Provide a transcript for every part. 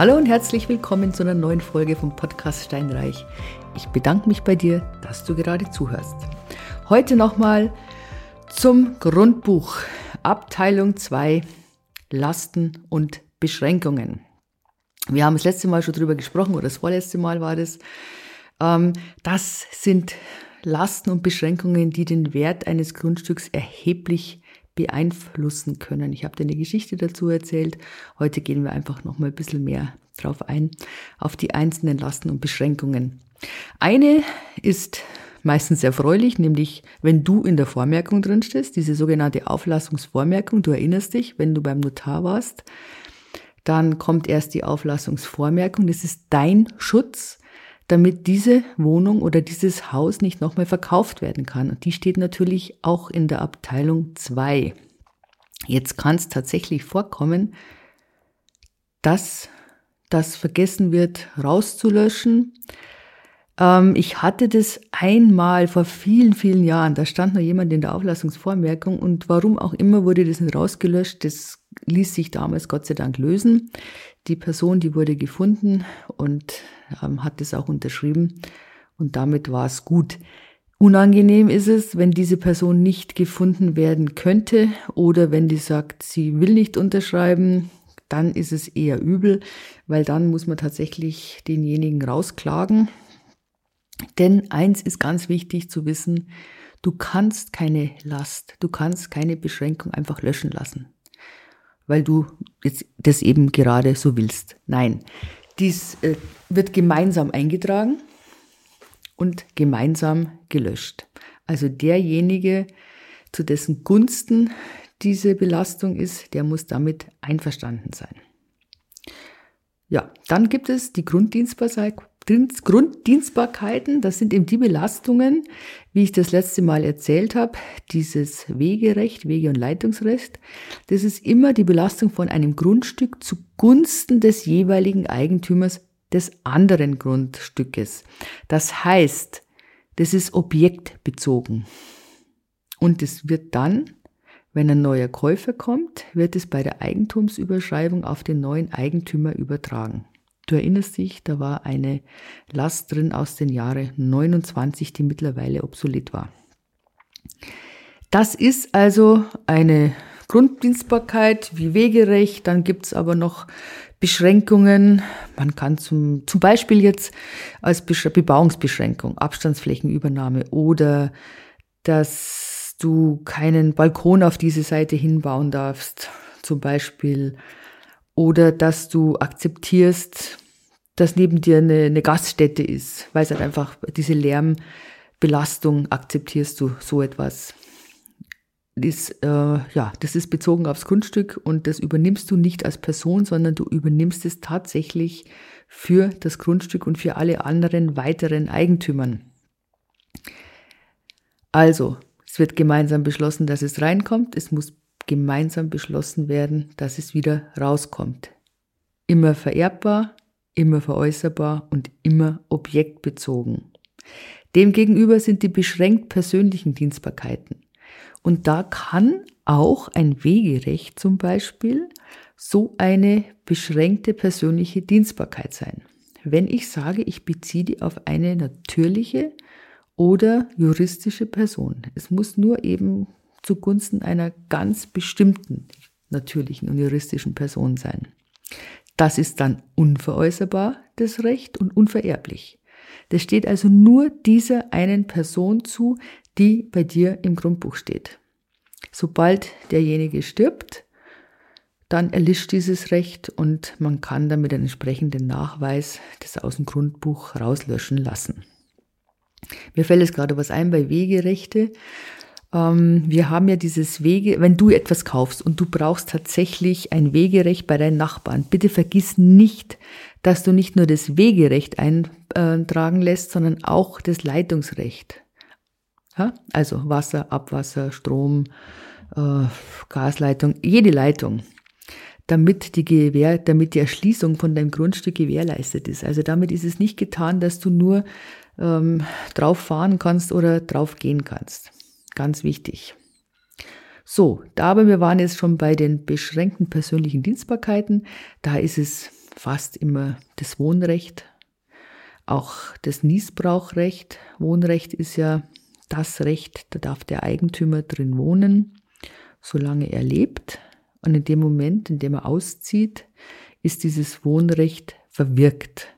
Hallo und herzlich willkommen zu einer neuen Folge vom Podcast Steinreich. Ich bedanke mich bei dir, dass du gerade zuhörst. Heute nochmal zum Grundbuch, Abteilung 2, Lasten und Beschränkungen. Wir haben das letzte Mal schon drüber gesprochen, oder das vorletzte Mal war das. Ähm, das sind Lasten und Beschränkungen, die den Wert eines Grundstücks erheblich beeinflussen können. Ich habe dir eine Geschichte dazu erzählt. Heute gehen wir einfach noch mal ein bisschen mehr drauf ein, auf die einzelnen Lasten und Beschränkungen. Eine ist meistens erfreulich, nämlich wenn du in der Vormerkung drin stehst, diese sogenannte Auflassungsvormerkung, du erinnerst dich, wenn du beim Notar warst, dann kommt erst die Auflassungsvormerkung, das ist dein Schutz, damit diese Wohnung oder dieses Haus nicht nochmal verkauft werden kann. Und die steht natürlich auch in der Abteilung 2. Jetzt kann es tatsächlich vorkommen, dass das vergessen wird rauszulöschen. Ähm, ich hatte das einmal vor vielen, vielen Jahren. Da stand noch jemand in der Auflassungsvormerkung und warum auch immer wurde das nicht rausgelöscht. Das ließ sich damals Gott sei Dank lösen. Die Person, die wurde gefunden und ähm, hat es auch unterschrieben und damit war es gut. Unangenehm ist es, wenn diese Person nicht gefunden werden könnte oder wenn die sagt, sie will nicht unterschreiben, dann ist es eher übel, weil dann muss man tatsächlich denjenigen rausklagen. Denn eins ist ganz wichtig zu wissen, du kannst keine Last, du kannst keine Beschränkung einfach löschen lassen, weil du das eben gerade so willst. Nein, dies äh, wird gemeinsam eingetragen und gemeinsam gelöscht. Also derjenige, zu dessen Gunsten diese Belastung ist, der muss damit einverstanden sein. Ja, dann gibt es die Grunddienstbarkeiten. Das sind eben die Belastungen, wie ich das letzte Mal erzählt habe, dieses Wegerecht, Wege- und Leitungsrecht. Das ist immer die Belastung von einem Grundstück zugunsten des jeweiligen Eigentümers des anderen Grundstückes. Das heißt, das ist objektbezogen. Und es wird dann wenn ein neuer Käufer kommt, wird es bei der Eigentumsüberschreibung auf den neuen Eigentümer übertragen. Du erinnerst dich, da war eine Last drin aus den Jahren 29, die mittlerweile obsolet war. Das ist also eine Grunddienstbarkeit wie Wegerecht. Dann gibt's aber noch Beschränkungen. Man kann zum, zum Beispiel jetzt als Bebauungsbeschränkung, Abstandsflächenübernahme oder das du keinen Balkon auf diese Seite hinbauen darfst, zum Beispiel, oder dass du akzeptierst, dass neben dir eine, eine Gaststätte ist, weil es halt einfach diese Lärmbelastung akzeptierst du so etwas. Das, äh, ja, das ist bezogen aufs Grundstück und das übernimmst du nicht als Person, sondern du übernimmst es tatsächlich für das Grundstück und für alle anderen weiteren Eigentümern. Also, es wird gemeinsam beschlossen, dass es reinkommt. Es muss gemeinsam beschlossen werden, dass es wieder rauskommt. Immer vererbbar, immer veräußerbar und immer objektbezogen. Demgegenüber sind die beschränkt persönlichen Dienstbarkeiten. Und da kann auch ein Wegerecht zum Beispiel so eine beschränkte persönliche Dienstbarkeit sein. Wenn ich sage, ich beziehe die auf eine natürliche, oder juristische Person. Es muss nur eben zugunsten einer ganz bestimmten natürlichen und juristischen Person sein. Das ist dann unveräußerbar, das Recht, und unvererblich. Das steht also nur dieser einen Person zu, die bei dir im Grundbuch steht. Sobald derjenige stirbt, dann erlischt dieses Recht und man kann dann mit einem entsprechenden Nachweis das aus dem Grundbuch rauslöschen lassen. Mir fällt jetzt gerade was ein bei Wegerechte. Ähm, wir haben ja dieses Wege, wenn du etwas kaufst und du brauchst tatsächlich ein Wegerecht bei deinen Nachbarn, bitte vergiss nicht, dass du nicht nur das Wegerecht eintragen lässt, sondern auch das Leitungsrecht. Ja? Also Wasser, Abwasser, Strom, äh, Gasleitung, jede Leitung damit die, Gewähr, damit die Erschließung von deinem Grundstück gewährleistet ist. Also damit ist es nicht getan, dass du nur ähm, drauf fahren kannst oder drauf gehen kannst. Ganz wichtig. So, da aber wir waren jetzt schon bei den beschränkten persönlichen Dienstbarkeiten. Da ist es fast immer das Wohnrecht, auch das Niesbrauchrecht. Wohnrecht ist ja das Recht, da darf der Eigentümer drin wohnen, solange er lebt. Und in dem Moment, in dem er auszieht, ist dieses Wohnrecht verwirkt.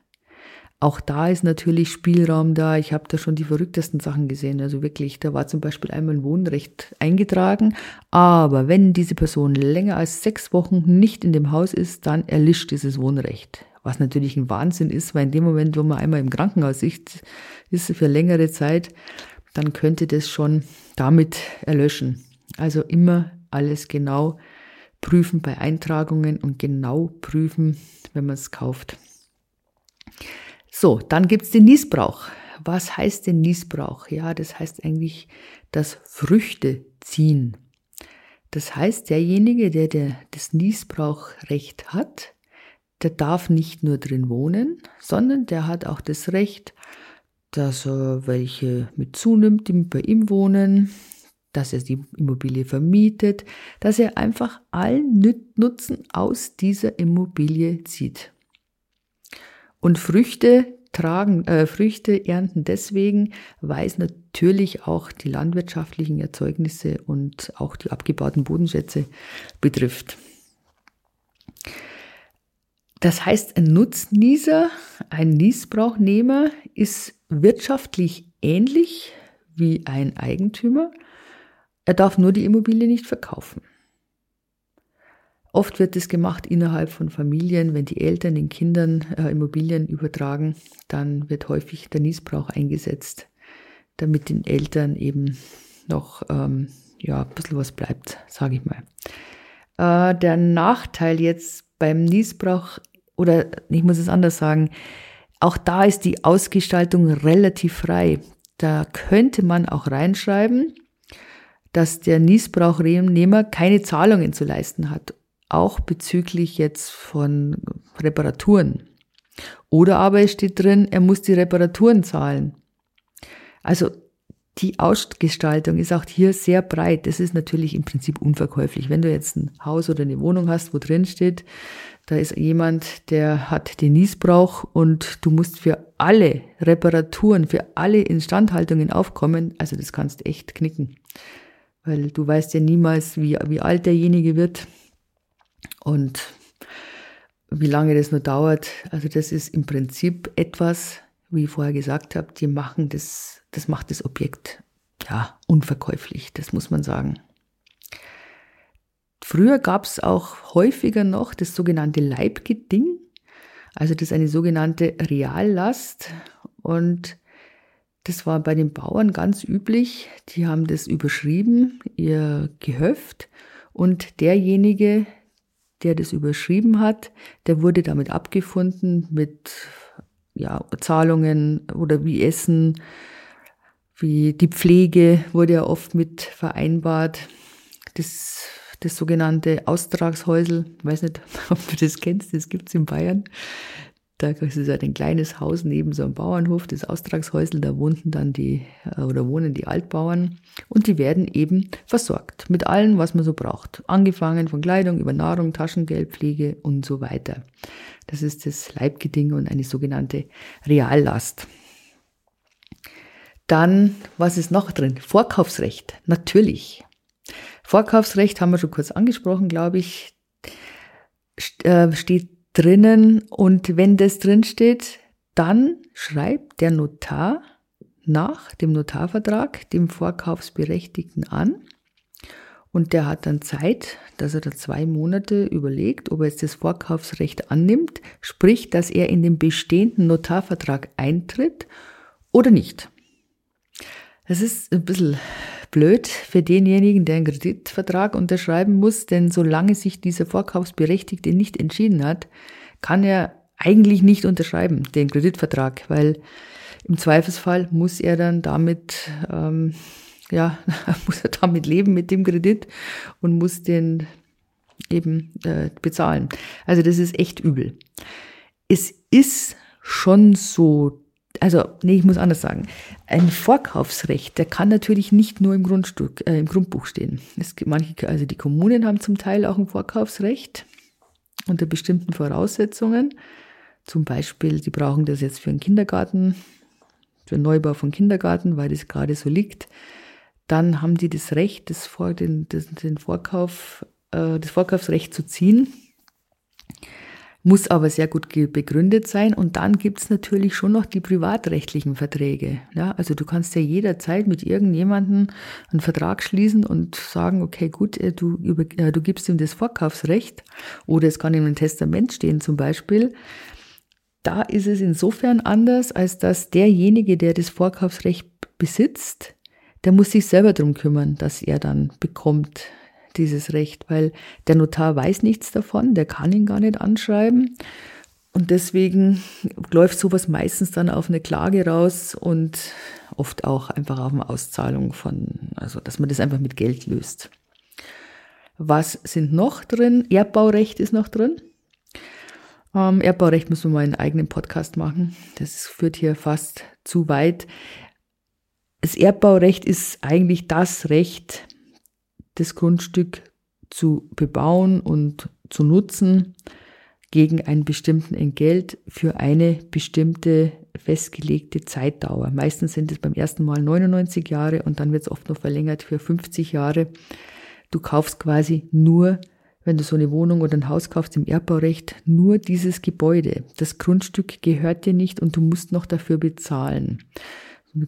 Auch da ist natürlich Spielraum da. Ich habe da schon die verrücktesten Sachen gesehen. Also wirklich, da war zum Beispiel einmal ein Wohnrecht eingetragen. Aber wenn diese Person länger als sechs Wochen nicht in dem Haus ist, dann erlischt dieses Wohnrecht. Was natürlich ein Wahnsinn ist, weil in dem Moment, wo man einmal im Krankenhaus ist, ist für längere Zeit, dann könnte das schon damit erlöschen. Also immer alles genau prüfen bei Eintragungen und genau prüfen, wenn man es kauft. So, dann gibt's den Niesbrauch. Was heißt denn Niesbrauch? Ja, das heißt eigentlich das Früchte ziehen. Das heißt, derjenige, der, der das Niesbrauchrecht hat, der darf nicht nur drin wohnen, sondern der hat auch das Recht, dass er welche mit zunimmt, die bei ihm wohnen, dass er die Immobilie vermietet, dass er einfach allen Nutzen aus dieser Immobilie zieht. Und Früchte tragen, äh, Früchte ernten deswegen, weil es natürlich auch die landwirtschaftlichen Erzeugnisse und auch die abgebauten Bodenschätze betrifft. Das heißt, ein Nutznießer, ein Niesbrauchnehmer ist wirtschaftlich ähnlich wie ein Eigentümer. Er darf nur die Immobilie nicht verkaufen. Oft wird es gemacht innerhalb von Familien, wenn die Eltern den Kindern äh, Immobilien übertragen, dann wird häufig der Niesbrauch eingesetzt, damit den Eltern eben noch ähm, ja, ein bisschen was bleibt, sage ich mal. Äh, der Nachteil jetzt beim Niesbrauch, oder ich muss es anders sagen, auch da ist die Ausgestaltung relativ frei. Da könnte man auch reinschreiben, dass der Niesbrauchnehmer keine Zahlungen zu leisten hat auch bezüglich jetzt von Reparaturen. Oder aber es steht drin, er muss die Reparaturen zahlen. Also die Ausgestaltung ist auch hier sehr breit. Das ist natürlich im Prinzip unverkäuflich. Wenn du jetzt ein Haus oder eine Wohnung hast, wo drin steht, da ist jemand, der hat den Niesbrauch und du musst für alle Reparaturen, für alle Instandhaltungen aufkommen, also das kannst echt knicken. Weil du weißt ja niemals, wie, wie alt derjenige wird. Und wie lange das nur dauert, also das ist im Prinzip etwas, wie ich vorher gesagt habe, die machen das, das macht das Objekt ja unverkäuflich, das muss man sagen. Früher gab es auch häufiger noch das sogenannte Leibgeding, also das ist eine sogenannte Reallast und das war bei den Bauern ganz üblich. Die haben das überschrieben, ihr Gehöft und derjenige, der das überschrieben hat, der wurde damit abgefunden mit ja, Zahlungen oder wie Essen, wie die Pflege wurde ja oft mit vereinbart. Das, das sogenannte Austragshäusel, ich weiß nicht, ob du das kennst, das gibt's in Bayern. Da ist es halt ein kleines Haus neben so einem Bauernhof, das Austragshäusel, da wohnten dann die äh, oder wohnen die Altbauern und die werden eben versorgt mit allem, was man so braucht. Angefangen von Kleidung über Nahrung, Taschengeld, Pflege und so weiter. Das ist das Leibgeding und eine sogenannte Reallast. Dann, was ist noch drin? Vorkaufsrecht, natürlich. Vorkaufsrecht haben wir schon kurz angesprochen, glaube ich, äh, steht drinnen und wenn das drin steht, dann schreibt der Notar nach dem Notarvertrag dem Vorkaufsberechtigten an und der hat dann Zeit, dass er da zwei Monate überlegt, ob er jetzt das Vorkaufsrecht annimmt, sprich, dass er in den bestehenden Notarvertrag eintritt oder nicht. Das ist ein bisschen blöd für denjenigen, der einen Kreditvertrag unterschreiben muss, denn solange sich dieser Vorkaufsberechtigte nicht entschieden hat, kann er eigentlich nicht unterschreiben, den Kreditvertrag, weil im Zweifelsfall muss er dann damit, ähm, ja, muss er damit leben mit dem Kredit und muss den eben äh, bezahlen. Also das ist echt übel. Es ist schon so, also, nee, ich muss anders sagen. Ein Vorkaufsrecht, der kann natürlich nicht nur im Grundstück, äh, im Grundbuch stehen. Es gibt manche, also die Kommunen haben zum Teil auch ein Vorkaufsrecht. unter bestimmten Voraussetzungen. Zum Beispiel, sie brauchen das jetzt für einen Kindergarten, für einen Neubau von Kindergarten, weil das gerade so liegt. Dann haben die das Recht, das, Vor, den, den Vorkauf, äh, das Vorkaufsrecht zu ziehen muss aber sehr gut begründet sein. Und dann gibt's natürlich schon noch die privatrechtlichen Verträge. Ja, also du kannst ja jederzeit mit irgendjemandem einen Vertrag schließen und sagen, okay, gut, äh, du, über, äh, du gibst ihm das Vorkaufsrecht oder es kann in einem Testament stehen zum Beispiel. Da ist es insofern anders, als dass derjenige, der das Vorkaufsrecht besitzt, der muss sich selber drum kümmern, dass er dann bekommt, dieses Recht, weil der Notar weiß nichts davon, der kann ihn gar nicht anschreiben. Und deswegen läuft sowas meistens dann auf eine Klage raus und oft auch einfach auf eine Auszahlung von, also dass man das einfach mit Geld löst. Was sind noch drin? Erbbaurecht ist noch drin. Ähm, Erbbaurecht müssen wir mal einen eigenen Podcast machen. Das führt hier fast zu weit. Das Erbbaurecht ist eigentlich das Recht, das Grundstück zu bebauen und zu nutzen gegen einen bestimmten Entgelt für eine bestimmte festgelegte Zeitdauer. Meistens sind es beim ersten Mal 99 Jahre und dann wird es oft noch verlängert für 50 Jahre. Du kaufst quasi nur, wenn du so eine Wohnung oder ein Haus kaufst im Erbbaurecht, nur dieses Gebäude. Das Grundstück gehört dir nicht und du musst noch dafür bezahlen.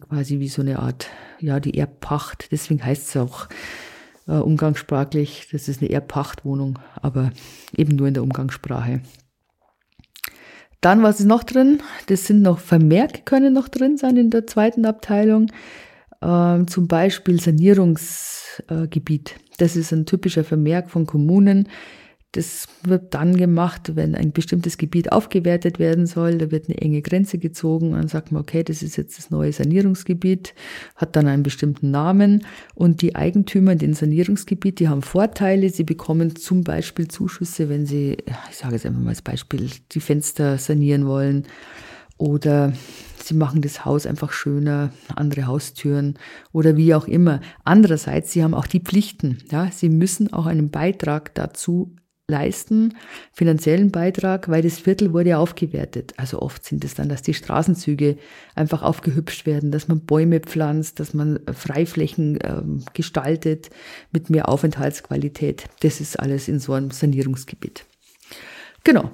Quasi wie so eine Art, ja, die Erbpacht. Deswegen heißt es auch äh, umgangssprachlich. Das ist eine Erbpachtwohnung, aber eben nur in der Umgangssprache. Dann, was ist noch drin? Das sind noch Vermerke können noch drin sein in der zweiten Abteilung. Ähm, zum Beispiel Sanierungsgebiet. Das ist ein typischer Vermerk von Kommunen. Das wird dann gemacht, wenn ein bestimmtes Gebiet aufgewertet werden soll. Da wird eine enge Grenze gezogen dann sagt man, okay, das ist jetzt das neue Sanierungsgebiet, hat dann einen bestimmten Namen und die Eigentümer in dem Sanierungsgebiet, die haben Vorteile. Sie bekommen zum Beispiel Zuschüsse, wenn sie, ich sage jetzt einfach mal als Beispiel, die Fenster sanieren wollen oder sie machen das Haus einfach schöner, andere Haustüren oder wie auch immer. Andererseits, sie haben auch die Pflichten. Ja, sie müssen auch einen Beitrag dazu leisten, finanziellen Beitrag, weil das Viertel wurde ja aufgewertet. Also oft sind es dann, dass die Straßenzüge einfach aufgehübscht werden, dass man Bäume pflanzt, dass man Freiflächen ähm, gestaltet mit mehr Aufenthaltsqualität. Das ist alles in so einem Sanierungsgebiet. Genau.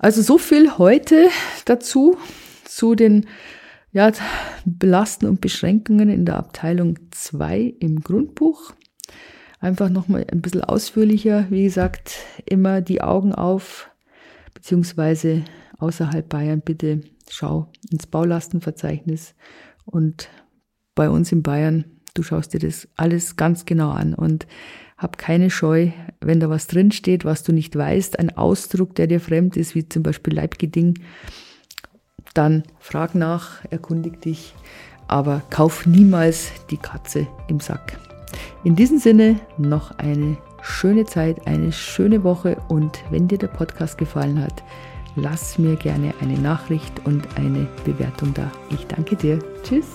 Also so viel heute dazu, zu den ja, Belasten und Beschränkungen in der Abteilung 2 im Grundbuch einfach nochmal ein bisschen ausführlicher. Wie gesagt, immer die Augen auf, beziehungsweise außerhalb Bayern bitte schau ins Baulastenverzeichnis und bei uns in Bayern, du schaust dir das alles ganz genau an und hab keine Scheu, wenn da was drinsteht, was du nicht weißt, ein Ausdruck, der dir fremd ist, wie zum Beispiel Leibgeding, dann frag nach, erkundig dich, aber kauf niemals die Katze im Sack. In diesem Sinne noch eine schöne Zeit, eine schöne Woche und wenn dir der Podcast gefallen hat, lass mir gerne eine Nachricht und eine Bewertung da. Ich danke dir. Tschüss.